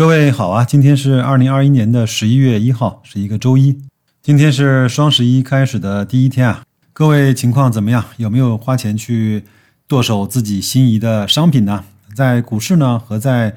各位好啊，今天是二零二一年的十一月一号，是一个周一。今天是双十一开始的第一天啊，各位情况怎么样？有没有花钱去剁手自己心仪的商品呢？在股市呢和在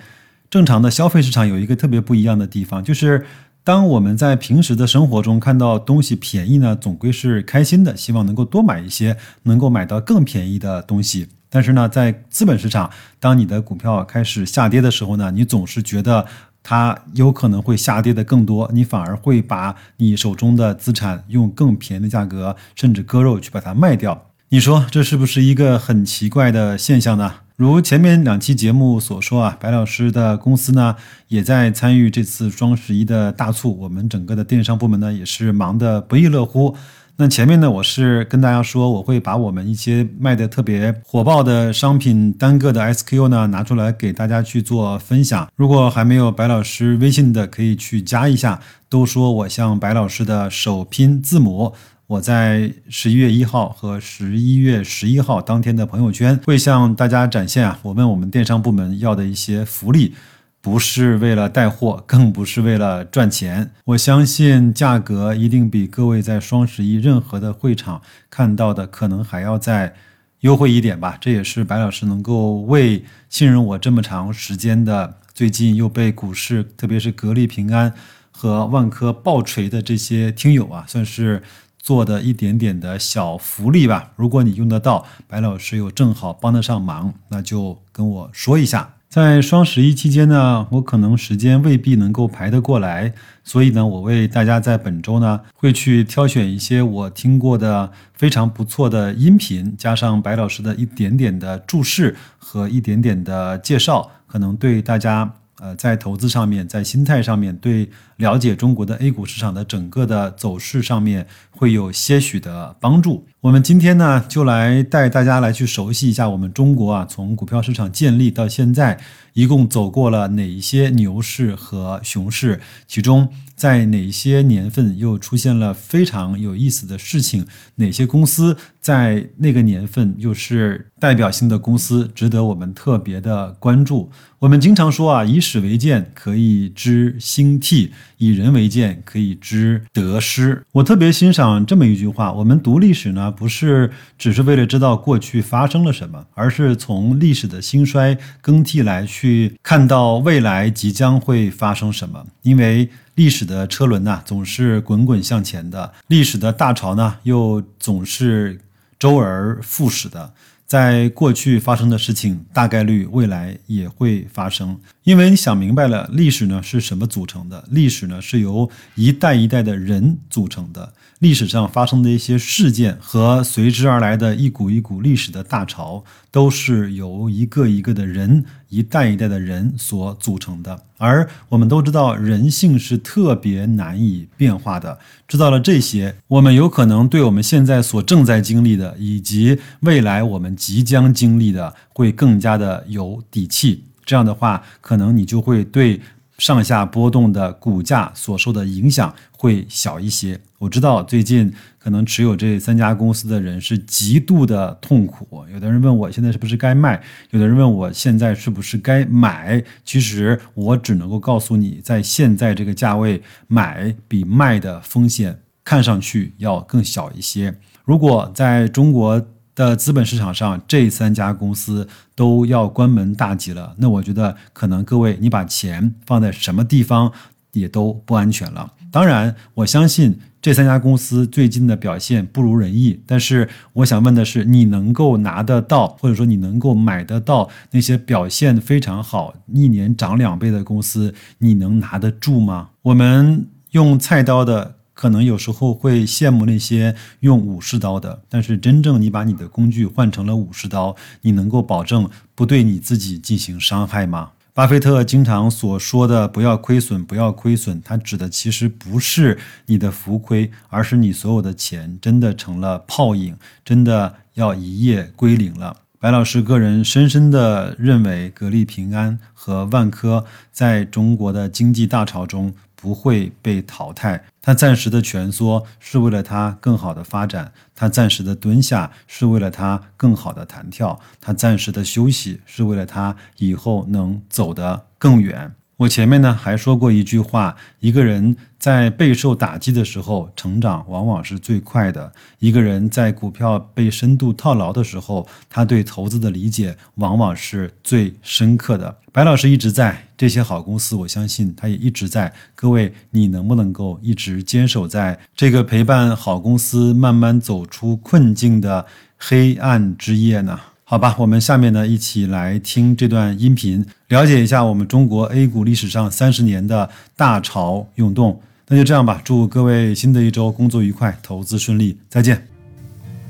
正常的消费市场有一个特别不一样的地方，就是当我们在平时的生活中看到东西便宜呢，总归是开心的，希望能够多买一些，能够买到更便宜的东西。但是呢，在资本市场，当你的股票开始下跌的时候呢，你总是觉得它有可能会下跌的更多，你反而会把你手中的资产用更便宜的价格，甚至割肉去把它卖掉。你说这是不是一个很奇怪的现象呢？如前面两期节目所说啊，白老师的公司呢也在参与这次双十一的大促，我们整个的电商部门呢也是忙得不亦乐乎。那前面呢，我是跟大家说，我会把我们一些卖的特别火爆的商品单个的 SKU 呢拿出来给大家去做分享。如果还没有白老师微信的，可以去加一下。都说我像白老师的首拼字母，我在十一月一号和十一月十一号当天的朋友圈会向大家展现啊，我问我们电商部门要的一些福利。不是为了带货，更不是为了赚钱。我相信价格一定比各位在双十一任何的会场看到的可能还要再优惠一点吧。这也是白老师能够为信任我这么长时间的，最近又被股市，特别是格力、平安和万科暴锤的这些听友啊，算是做的一点点的小福利吧。如果你用得到，白老师又正好帮得上忙，那就跟我说一下。在双十一期间呢，我可能时间未必能够排得过来，所以呢，我为大家在本周呢会去挑选一些我听过的非常不错的音频，加上白老师的一点点的注释和一点点的介绍，可能对大家。呃，在投资上面，在心态上面，对了解中国的 A 股市场的整个的走势上面，会有些许的帮助。我们今天呢，就来带大家来去熟悉一下我们中国啊，从股票市场建立到现在，一共走过了哪一些牛市和熊市，其中。在哪些年份又出现了非常有意思的事情？哪些公司在那个年份又是代表性的公司，值得我们特别的关注？我们经常说啊，以史为鉴，可以知兴替；以人为鉴，可以知得失。我特别欣赏这么一句话：我们读历史呢，不是只是为了知道过去发生了什么，而是从历史的兴衰更替来去看到未来即将会发生什么，因为。历史的车轮呢，总是滚滚向前的；历史的大潮呢，又总是周而复始的。在过去发生的事情，大概率未来也会发生。因为你想明白了，历史呢是什么组成的？历史呢是由一代一代的人组成的。历史上发生的一些事件和随之而来的一股一股历史的大潮，都是由一个一个的人、一代一代的人所组成的。而我们都知道，人性是特别难以变化的。知道了这些，我们有可能对我们现在所正在经历的，以及未来我们即将经历的，会更加的有底气。这样的话，可能你就会对。上下波动的股价所受的影响会小一些。我知道最近可能持有这三家公司的人是极度的痛苦。有的人问我现在是不是该卖，有的人问我现在是不是该买。其实我只能够告诉你，在现在这个价位买比卖的风险看上去要更小一些。如果在中国。的资本市场上，这三家公司都要关门大吉了。那我觉得，可能各位你把钱放在什么地方也都不安全了。当然，我相信这三家公司最近的表现不如人意。但是，我想问的是，你能够拿得到，或者说你能够买得到那些表现非常好、一年涨两倍的公司，你能拿得住吗？我们用菜刀的。可能有时候会羡慕那些用武士刀的，但是真正你把你的工具换成了武士刀，你能够保证不对你自己进行伤害吗？巴菲特经常所说的“不要亏损，不要亏损”，他指的其实不是你的浮亏，而是你所有的钱真的成了泡影，真的要一夜归零了。白老师个人深深的认为，格力、平安和万科在中国的经济大潮中。不会被淘汰。他暂时的蜷缩是为了他更好的发展，他暂时的蹲下是为了他更好的弹跳，他暂时的休息是为了他以后能走得更远。我前面呢还说过一句话：一个人在备受打击的时候，成长往往是最快的；一个人在股票被深度套牢的时候，他对投资的理解往往是最深刻的。白老师一直在这些好公司，我相信他也一直在。各位，你能不能够一直坚守在这个陪伴好公司慢慢走出困境的黑暗之夜呢？好吧，我们下面呢一起来听这段音频，了解一下我们中国 A 股历史上三十年的大潮涌动。那就这样吧，祝各位新的一周工作愉快，投资顺利，再见。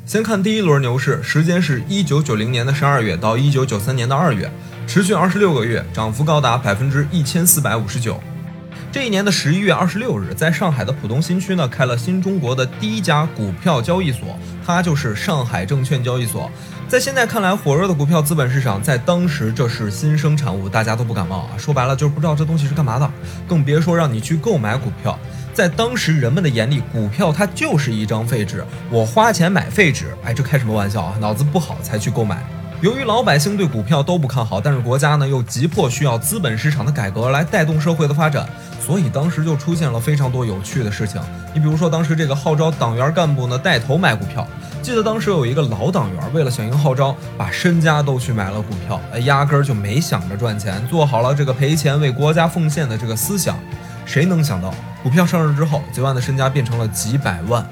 先看第一轮牛市，时间是一九九零年的十二月到一九九三年的二月，持续二十六个月，涨幅高达百分之一千四百五十九。这一年的十一月二十六日，在上海的浦东新区呢，开了新中国的第一家股票交易所，它就是上海证券交易所。在现在看来，火热的股票资本市场，在当时这是新生产物，大家都不感冒啊。说白了就是不知道这东西是干嘛的，更别说让你去购买股票。在当时人们的眼里，股票它就是一张废纸，我花钱买废纸，哎，这开什么玩笑啊？脑子不好才去购买。由于老百姓对股票都不看好，但是国家呢又急迫需要资本市场的改革来带动社会的发展，所以当时就出现了非常多有趣的事情。你比如说，当时这个号召党员干部呢带头买股票。记得当时有一个老党员，为了响应号召，把身家都去买了股票，哎，压根儿就没想着赚钱，做好了这个赔钱为国家奉献的这个思想。谁能想到，股票上市之后，几万的身家变成了几百万，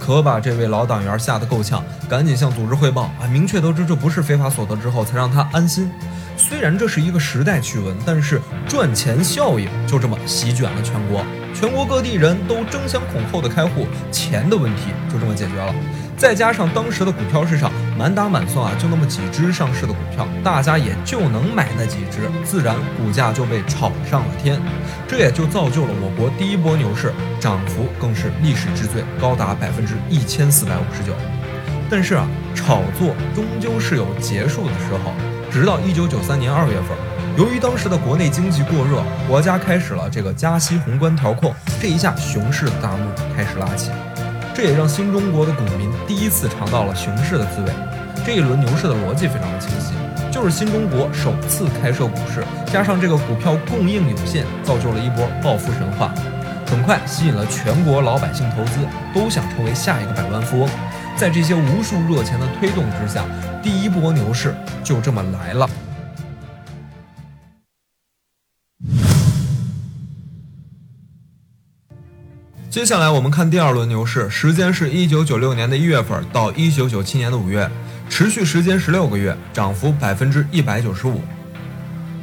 可把这位老党员吓得够呛，赶紧向组织汇报啊，明确得知这不是非法所得之后，才让他安心。虽然这是一个时代趣闻，但是赚钱效应就这么席卷了全国，全国各地人都争相恐后的开户，钱的问题就这么解决了。再加上当时的股票市场满打满算啊，就那么几只上市的股票，大家也就能买那几只，自然股价就被炒上了天。这也就造就了我国第一波牛市，涨幅更是历史之最，高达百分之一千四百五十九。但是啊，炒作终究是有结束的时候。直到一九九三年二月份，由于当时的国内经济过热，国家开始了这个加息宏观调控，这一下熊市的大幕开始拉起。这也让新中国的股民第一次尝到了熊市的滋味。这一轮牛市的逻辑非常的清晰，就是新中国首次开设股市，加上这个股票供应有限，造就了一波暴富神话，很快吸引了全国老百姓投资，都想成为下一个百万富翁。在这些无数热钱的推动之下，第一波牛市就这么来了。接下来我们看第二轮牛市，时间是一九九六年的一月份到一九九七年的五月，持续时间十六个月，涨幅百分之一百九十五。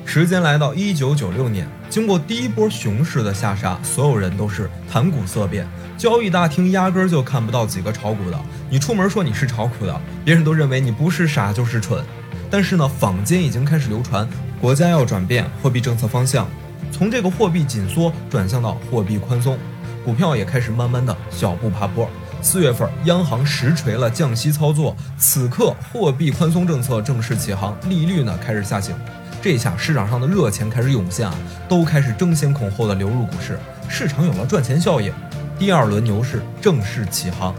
时间来到一九九六年，经过第一波熊市的下杀，所有人都是谈股色变，交易大厅压根儿就看不到几个炒股的。你出门说你是炒股的，别人都认为你不是傻就是蠢。但是呢，坊间已经开始流传，国家要转变货币政策方向，从这个货币紧缩转向到货币宽松。股票也开始慢慢的小步爬坡。四月份，央行实锤了降息操作，此刻货币宽松政策正式起航，利率呢开始下行。这下市场上的热钱开始涌现啊，都开始争先恐后的流入股市，市场有了赚钱效应，第二轮牛市正式起航。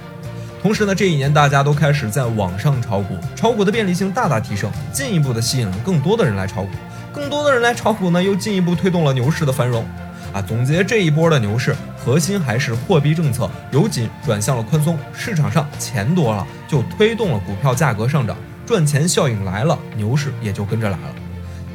同时呢，这一年大家都开始在网上炒股，炒股的便利性大大提升，进一步的吸引了更多的人来炒股，更多的人来炒股呢，又进一步推动了牛市的繁荣。啊，总结这一波的牛市，核心还是货币政策由紧转向了宽松，市场上钱多了，就推动了股票价格上涨，赚钱效应来了，牛市也就跟着来了。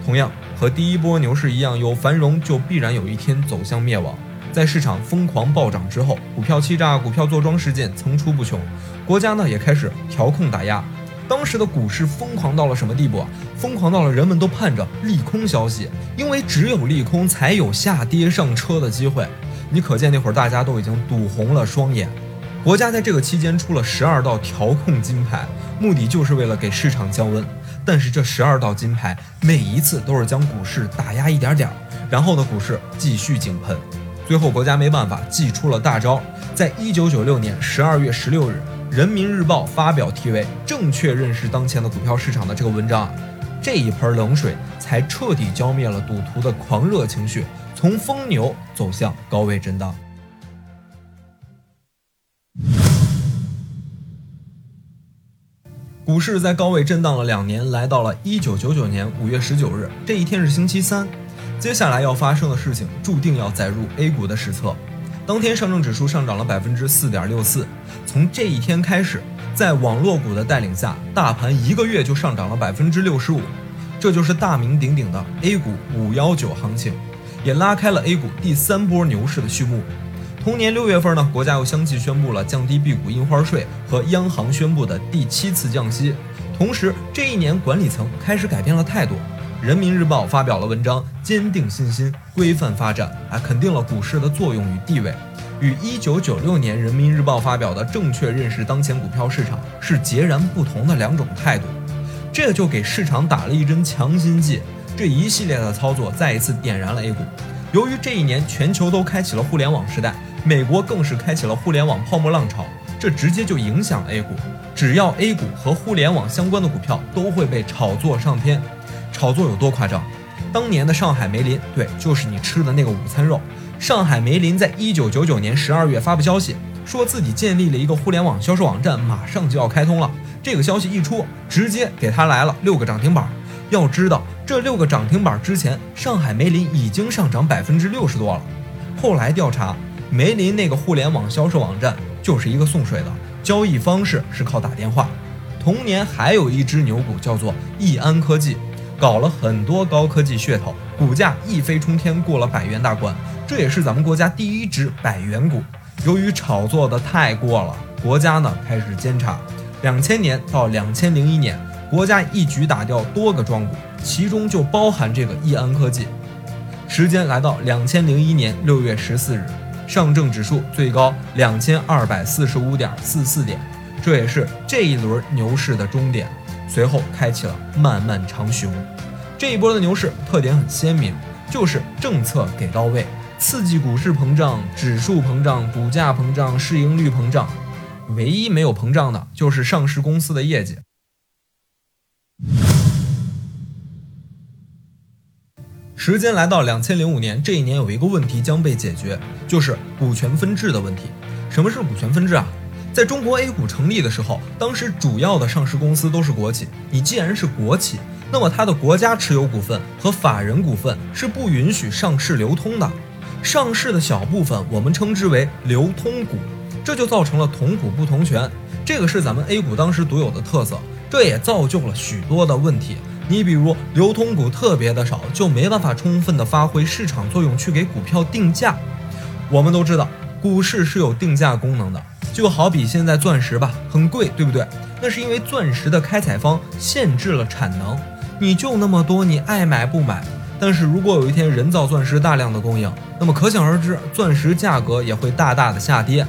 同样和第一波牛市一样，有繁荣就必然有一天走向灭亡。在市场疯狂暴涨之后，股票欺诈、股票坐庄事件层出不穷，国家呢也开始调控打压。当时的股市疯狂到了什么地步啊？疯狂到了人们都盼着利空消息，因为只有利空才有下跌上车的机会。你可见那会儿大家都已经赌红了双眼。国家在这个期间出了十二道调控金牌，目的就是为了给市场降温。但是这十二道金牌每一次都是将股市打压一点点，然后呢股市继续井喷。最后国家没办法，祭出了大招，在一九九六年十二月十六日。人民日报发表题为《正确认识当前的股票市场》的这个文章啊，这一盆冷水才彻底浇灭了赌徒的狂热情绪，从疯牛走向高位震荡。股市在高位震荡了两年，来到了一九九九年五月十九日，这一天是星期三。接下来要发生的事情注定要载入 A 股的史册。当天上证指数上涨了百分之四点六四，从这一天开始，在网络股的带领下，大盘一个月就上涨了百分之六十五，这就是大名鼎鼎的 A 股五幺九行情，也拉开了 A 股第三波牛市的序幕。同年六月份呢，国家又相继宣布了降低 B 股印花税和央行宣布的第七次降息。同时，这一年管理层开始改变了态度。人民日报发表了文章，坚定信心，规范发展，啊，肯定了股市的作用与地位，与一九九六年人民日报发表的正确认识当前股票市场是截然不同的两种态度。这就给市场打了一针强心剂。这一系列的操作再一次点燃了 A 股。由于这一年全球都开启了互联网时代。美国更是开启了互联网泡沫浪潮，这直接就影响了 A 股。只要 A 股和互联网相关的股票都会被炒作上天。炒作有多夸张？当年的上海梅林，对，就是你吃的那个午餐肉。上海梅林在一九九九年十二月发布消息，说自己建立了一个互联网销售网站，马上就要开通了。这个消息一出，直接给他来了六个涨停板。要知道，这六个涨停板之前，上海梅林已经上涨百分之六十多了。后来调查。梅林那个互联网销售网站就是一个送水的，交易方式是靠打电话。同年还有一只牛股叫做易安科技，搞了很多高科技噱头，股价一飞冲天，过了百元大关。这也是咱们国家第一只百元股。由于炒作的太过了，国家呢开始监察。两千年到两千零一年，国家一举打掉多个庄股，其中就包含这个易安科技。时间来到两千零一年六月十四日。上证指数最高两千二百四十五点四四点，这也是这一轮牛市的终点。随后开启了漫漫长熊。这一波的牛市特点很鲜明，就是政策给到位，刺激股市膨胀、指数膨胀、股价膨胀、市盈率膨胀，唯一没有膨胀的就是上市公司的业绩。时间来到两千零五年，这一年有一个问题将被解决，就是股权分置的问题。什么是股权分置啊？在中国 A 股成立的时候，当时主要的上市公司都是国企。你既然是国企，那么它的国家持有股份和法人股份是不允许上市流通的。上市的小部分我们称之为流通股，这就造成了同股不同权。这个是咱们 A 股当时独有的特色，这也造就了许多的问题。你比如流通股特别的少，就没办法充分的发挥市场作用去给股票定价。我们都知道，股市是有定价功能的，就好比现在钻石吧，很贵，对不对？那是因为钻石的开采方限制了产能，你就那么多，你爱买不买。但是如果有一天人造钻石大量的供应，那么可想而知，钻石价格也会大大的下跌。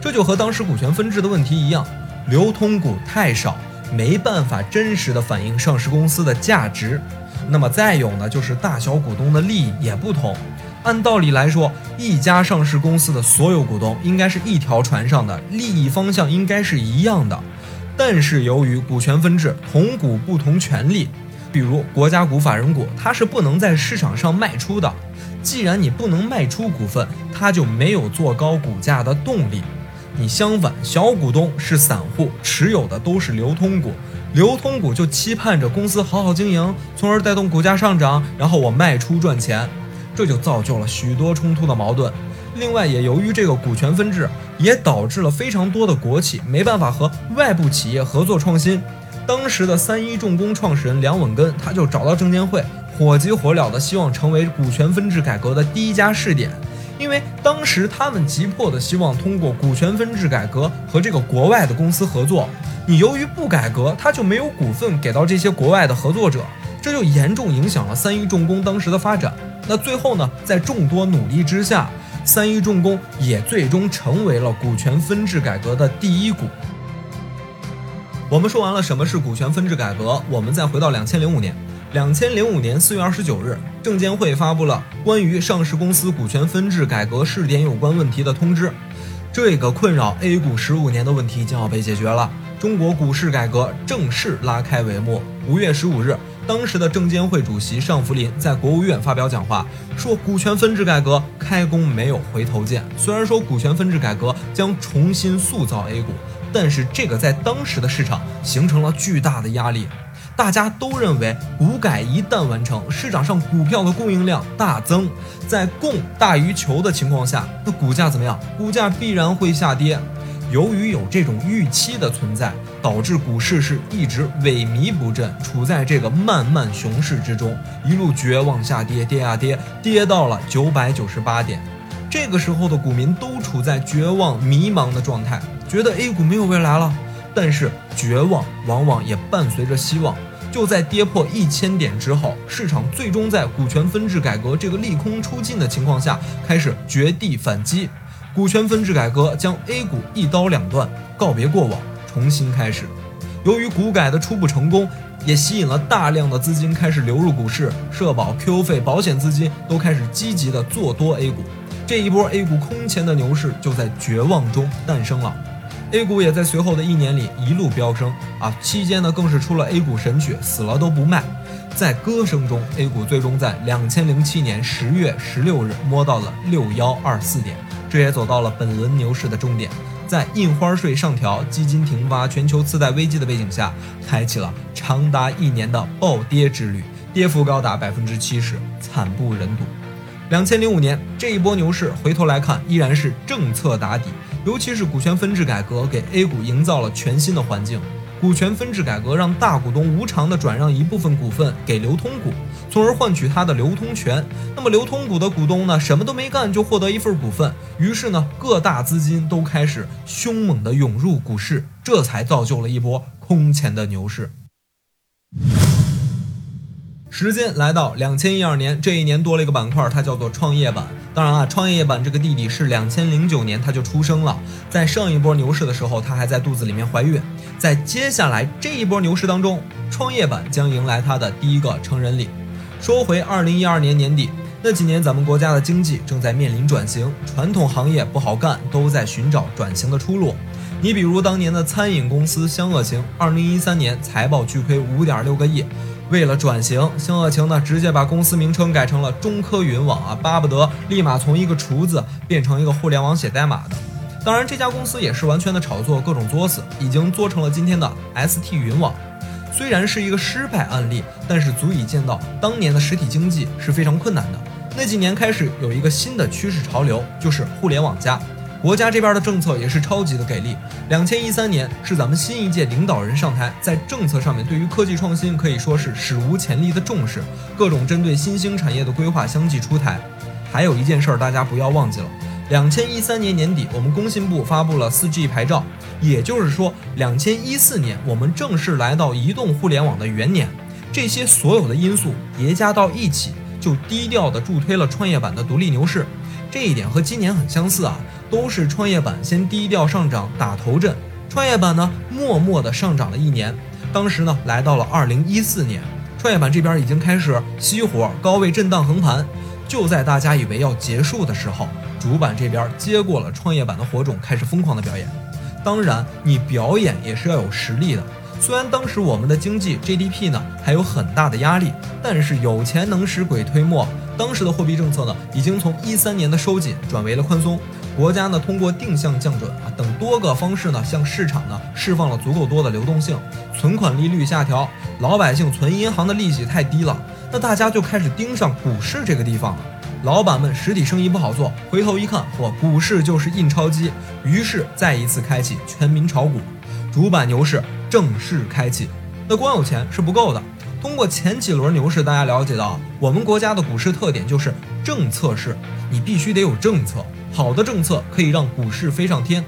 这就和当时股权分置的问题一样，流通股太少。没办法真实的反映上市公司的价值，那么再有呢，就是大小股东的利益也不同。按道理来说，一家上市公司的所有股东应该是一条船上的，利益方向应该是一样的。但是由于股权分置，同股不同权利，比如国家股、法人股，它是不能在市场上卖出的。既然你不能卖出股份，它就没有做高股价的动力。你相反，小股东是散户，持有的都是流通股，流通股就期盼着公司好好经营，从而带动股价上涨，然后我卖出赚钱，这就造就了许多冲突的矛盾。另外，也由于这个股权分置，也导致了非常多的国企没办法和外部企业合作创新。当时的三一重工创始人梁稳根，他就找到证监会，火急火燎的希望成为股权分置改革的第一家试点。因为当时他们急迫的希望通过股权分置改革和这个国外的公司合作，你由于不改革，他就没有股份给到这些国外的合作者，这就严重影响了三一重工当时的发展。那最后呢，在众多努力之下，三一重工也最终成为了股权分置改革的第一股。我们说完了什么是股权分置改革，我们再回到两千零五年。两千零五年四月二十九日，证监会发布了关于上市公司股权分置改革试点有关问题的通知。这个困扰 A 股十五年的问题将要被解决了，中国股市改革正式拉开帷幕。五月十五日，当时的证监会主席尚福林在国务院发表讲话，说股权分置改革开工没有回头箭。虽然说股权分置改革将重新塑造 A 股，但是这个在当时的市场形成了巨大的压力。大家都认为股改一旦完成，市场上股票的供应量大增，在供大于求的情况下，那股价怎么样？股价必然会下跌。由于有这种预期的存在，导致股市是一直萎靡不振，处在这个漫漫熊市之中，一路绝望下跌，跌啊跌，跌到了九百九十八点。这个时候的股民都处在绝望迷茫的状态，觉得 A 股没有未来了。但是绝望往往也伴随着希望。就在跌破一千点之后，市场最终在股权分置改革这个利空出尽的情况下，开始绝地反击。股权分置改革将 A 股一刀两断，告别过往，重新开始。由于股改的初步成功，也吸引了大量的资金开始流入股市，社保、Q 费、保险资金都开始积极的做多 A 股。这一波 A 股空前的牛市就在绝望中诞生了。A 股也在随后的一年里一路飙升啊，期间呢更是出了 A 股神曲，死了都不卖。在歌声中，A 股最终在两千零七年十月十六日摸到了六幺二四点。这也走到了本轮牛市的终点，在印花税上调、基金停发、全球次贷危机的背景下，开启了长达一年的暴跌之旅，跌幅高达百分之七十，惨不忍睹。两千零五年这一波牛市，回头来看依然是政策打底，尤其是股权分置改革，给 A 股营造了全新的环境。股权分置改革让大股东无偿的转让一部分股份给流通股，从而换取它的流通权。那么流通股的股东呢，什么都没干就获得一份股份，于是呢，各大资金都开始凶猛的涌入股市，这才造就了一波空前的牛市。时间来到两千一二年，这一年多了一个板块，它叫做创业板。当然啊，创业板这个弟弟是两千零九年他就出生了，在上一波牛市的时候，他还在肚子里面怀孕。在接下来这一波牛市当中，创业板将迎来他的第一个成人礼。说回二零一二年年底那几年，咱们国家的经济正在面临转型，传统行业不好干，都在寻找转型的出路。你比如当年的餐饮公司湘鄂情，二零一三年财报巨亏五点六个亿。为了转型，湘鄂情呢直接把公司名称改成了中科云网啊，巴不得立马从一个厨子变成一个互联网写代码的。当然，这家公司也是完全的炒作，各种作死，已经做成了今天的 ST 云网。虽然是一个失败案例，但是足以见到当年的实体经济是非常困难的。那几年开始有一个新的趋势潮流，就是互联网加。国家这边的政策也是超级的给力。两千一三年是咱们新一届领导人上台，在政策上面对于科技创新可以说是史无前例的重视，各种针对新兴产业的规划相继出台。还有一件事儿大家不要忘记了，两千一三年年底我们工信部发布了四 G 牌照，也就是说两千一四年我们正式来到移动互联网的元年。这些所有的因素叠加到一起，就低调的助推了创业板的独立牛市。这一点和今年很相似啊。都是创业板先低调上涨打头阵，创业板呢默默的上涨了一年，当时呢来到了二零一四年，创业板这边已经开始熄火，高位震荡横盘。就在大家以为要结束的时候，主板这边接过了创业板的火种，开始疯狂的表演。当然，你表演也是要有实力的。虽然当时我们的经济 GDP 呢还有很大的压力，但是有钱能使鬼推磨。当时的货币政策呢已经从一三年的收紧转为了宽松。国家呢，通过定向降准啊等多个方式呢，向市场呢释放了足够多的流动性，存款利率下调，老百姓存银行的利息太低了，那大家就开始盯上股市这个地方了。老板们实体生意不好做，回头一看，嚯，股市就是印钞机，于是再一次开启全民炒股，主板牛市正式开启。那光有钱是不够的，通过前几轮牛市，大家了解到，我们国家的股市特点就是政策市，你必须得有政策。好的政策可以让股市飞上天。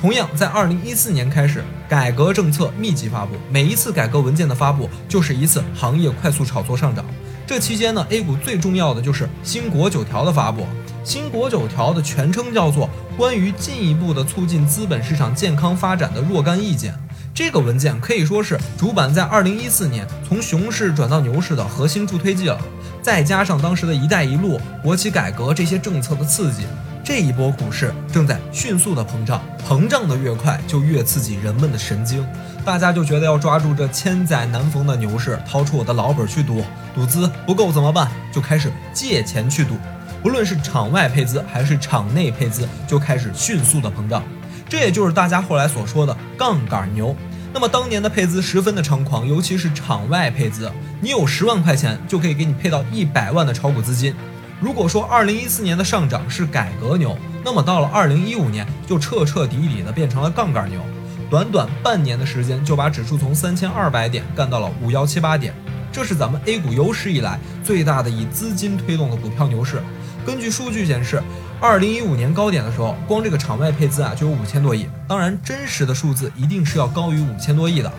同样，在二零一四年开始，改革政策密集发布，每一次改革文件的发布就是一次行业快速炒作上涨。这期间呢，A 股最重要的就是新国九条的发布。新国九条的全称叫做《关于进一步的促进资本市场健康发展的若干意见》。这个文件可以说是主板在二零一四年从熊市转到牛市的核心助推剂了。再加上当时的一带一路、国企改革这些政策的刺激。这一波股市正在迅速的膨胀，膨胀的越快，就越刺激人们的神经。大家就觉得要抓住这千载难逢的牛市，掏出我的老本去赌，赌资不够怎么办？就开始借钱去赌，不论是场外配资还是场内配资，就开始迅速的膨胀。这也就是大家后来所说的杠杆牛。那么当年的配资十分的猖狂，尤其是场外配资，你有十万块钱就可以给你配到一百万的炒股资金。如果说二零一四年的上涨是改革牛，那么到了二零一五年就彻彻底底的变成了杠杆牛。短短半年的时间就把指数从三千二百点干到了五幺七八点，这是咱们 A 股有史以来最大的以资金推动的股票牛市。根据数据显示，二零一五年高点的时候，光这个场外配资啊就有五千多亿。当然，真实的数字一定是要高于五千多亿的。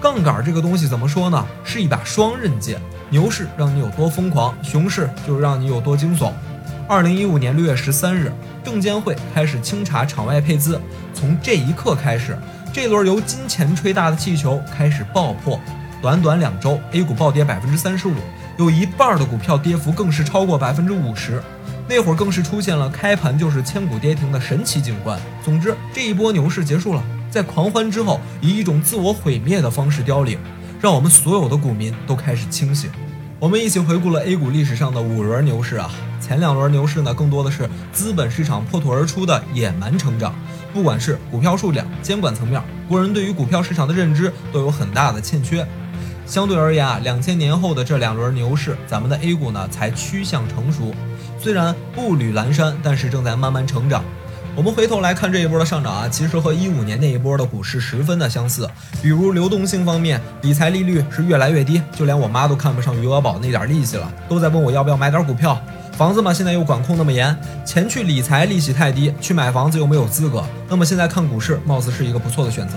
杠杆这个东西怎么说呢？是一把双刃剑。牛市让你有多疯狂，熊市就让你有多惊悚。二零一五年六月十三日，证监会开始清查场外配资。从这一刻开始，这轮由金钱吹大的气球开始爆破。短短两周，A 股暴跌百分之三十五，有一半的股票跌幅更是超过百分之五十。那会儿更是出现了开盘就是千股跌停的神奇景观。总之，这一波牛市结束了，在狂欢之后，以一种自我毁灭的方式凋零，让我们所有的股民都开始清醒。我们一起回顾了 A 股历史上的五轮牛市啊，前两轮牛市呢，更多的是资本市场破土而出的野蛮成长，不管是股票数量、监管层面，国人对于股票市场的认知都有很大的欠缺。相对而言啊，两千年后的这两轮牛市，咱们的 A 股呢才趋向成熟。虽然步履蹒跚，但是正在慢慢成长。我们回头来看这一波的上涨啊，其实和一五年那一波的股市十分的相似。比如流动性方面，理财利率是越来越低，就连我妈都看不上余额宝那点利息了，都在问我要不要买点股票。房子嘛，现在又管控那么严，钱去理财利息太低，去买房子又没有资格。那么现在看股市，貌似是一个不错的选择。